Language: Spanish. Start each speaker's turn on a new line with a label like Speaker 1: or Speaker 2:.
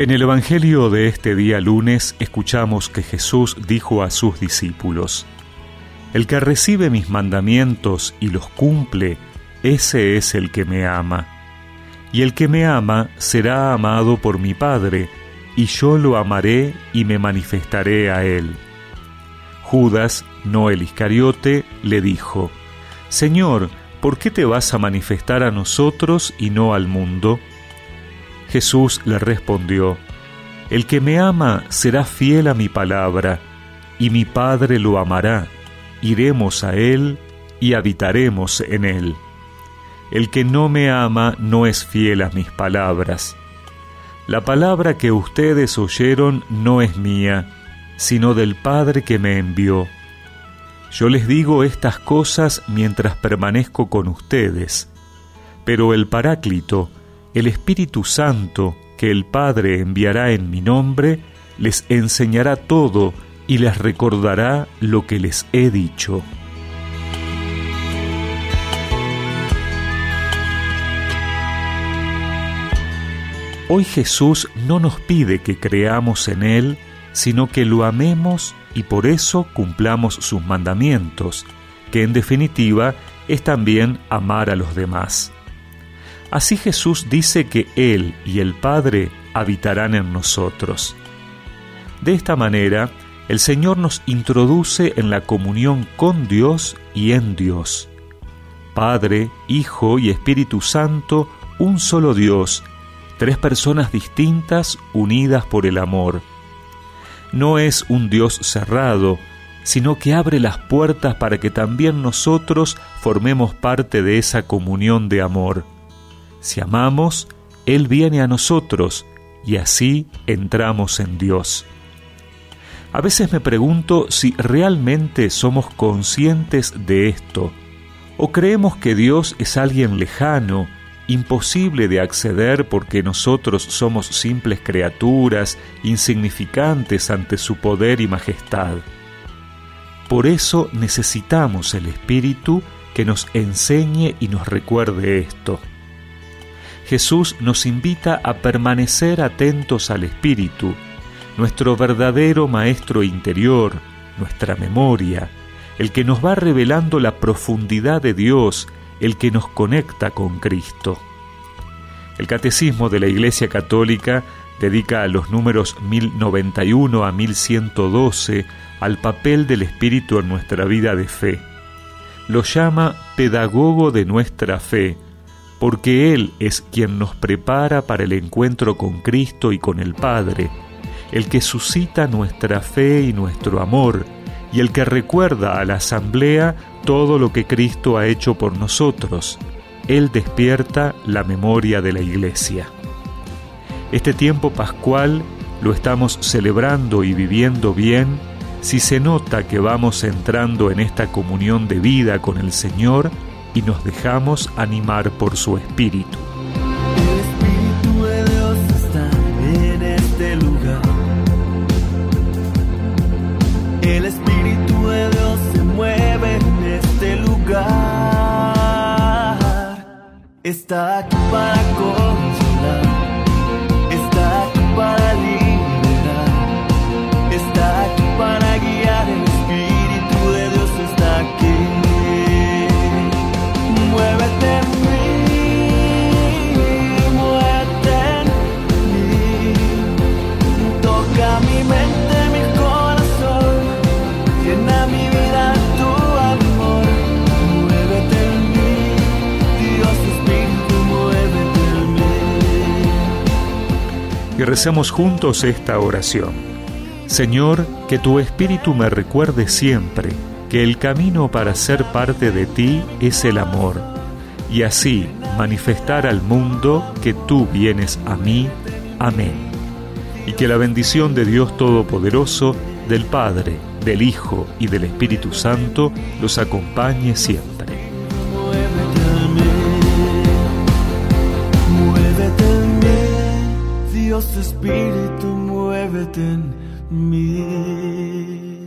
Speaker 1: En el Evangelio de este día lunes escuchamos que Jesús dijo a sus discípulos, El que recibe mis mandamientos y los cumple, ese es el que me ama. Y el que me ama será amado por mi Padre, y yo lo amaré y me manifestaré a él. Judas, no el Iscariote, le dijo, Señor, ¿por qué te vas a manifestar a nosotros y no al mundo? Jesús le respondió, El que me ama será fiel a mi palabra, y mi Padre lo amará, iremos a él y habitaremos en él. El que no me ama no es fiel a mis palabras. La palabra que ustedes oyeron no es mía, sino del Padre que me envió. Yo les digo estas cosas mientras permanezco con ustedes, pero el Paráclito, el Espíritu Santo que el Padre enviará en mi nombre, les enseñará todo y les recordará lo que les he dicho. Hoy Jesús no nos pide que creamos en Él, sino que lo amemos y por eso cumplamos sus mandamientos, que en definitiva es también amar a los demás. Así Jesús dice que Él y el Padre habitarán en nosotros. De esta manera, el Señor nos introduce en la comunión con Dios y en Dios. Padre, Hijo y Espíritu Santo, un solo Dios, tres personas distintas unidas por el amor. No es un Dios cerrado, sino que abre las puertas para que también nosotros formemos parte de esa comunión de amor. Si amamos, Él viene a nosotros y así entramos en Dios. A veces me pregunto si realmente somos conscientes de esto, o creemos que Dios es alguien lejano, imposible de acceder porque nosotros somos simples criaturas, insignificantes ante su poder y majestad. Por eso necesitamos el Espíritu que nos enseñe y nos recuerde esto. Jesús nos invita a permanecer atentos al Espíritu, nuestro verdadero Maestro interior, nuestra memoria, el que nos va revelando la profundidad de Dios, el que nos conecta con Cristo. El Catecismo de la Iglesia Católica dedica a los números 1091 a 1112 al papel del Espíritu en nuestra vida de fe. Lo llama pedagogo de nuestra fe, porque Él es quien nos prepara para el encuentro con Cristo y con el Padre, el que suscita nuestra fe y nuestro amor, y el que recuerda a la asamblea todo lo que Cristo ha hecho por nosotros. Él despierta la memoria de la Iglesia. Este tiempo pascual lo estamos celebrando y viviendo bien si se nota que vamos entrando en esta comunión de vida con el Señor y nos dejamos animar por su espíritu.
Speaker 2: El espíritu de Dios está en este lugar. El espíritu de Dios se mueve en este lugar. Está aquí para
Speaker 1: recemos juntos esta oración. Señor, que tu Espíritu me recuerde siempre que el camino para ser parte de ti es el amor, y así manifestar al mundo que tú vienes a mí. Amén. Y que la bendición de Dios Todopoderoso, del Padre, del Hijo y del Espíritu Santo los acompañe siempre.
Speaker 2: Dios Espíritu, muévete en mí.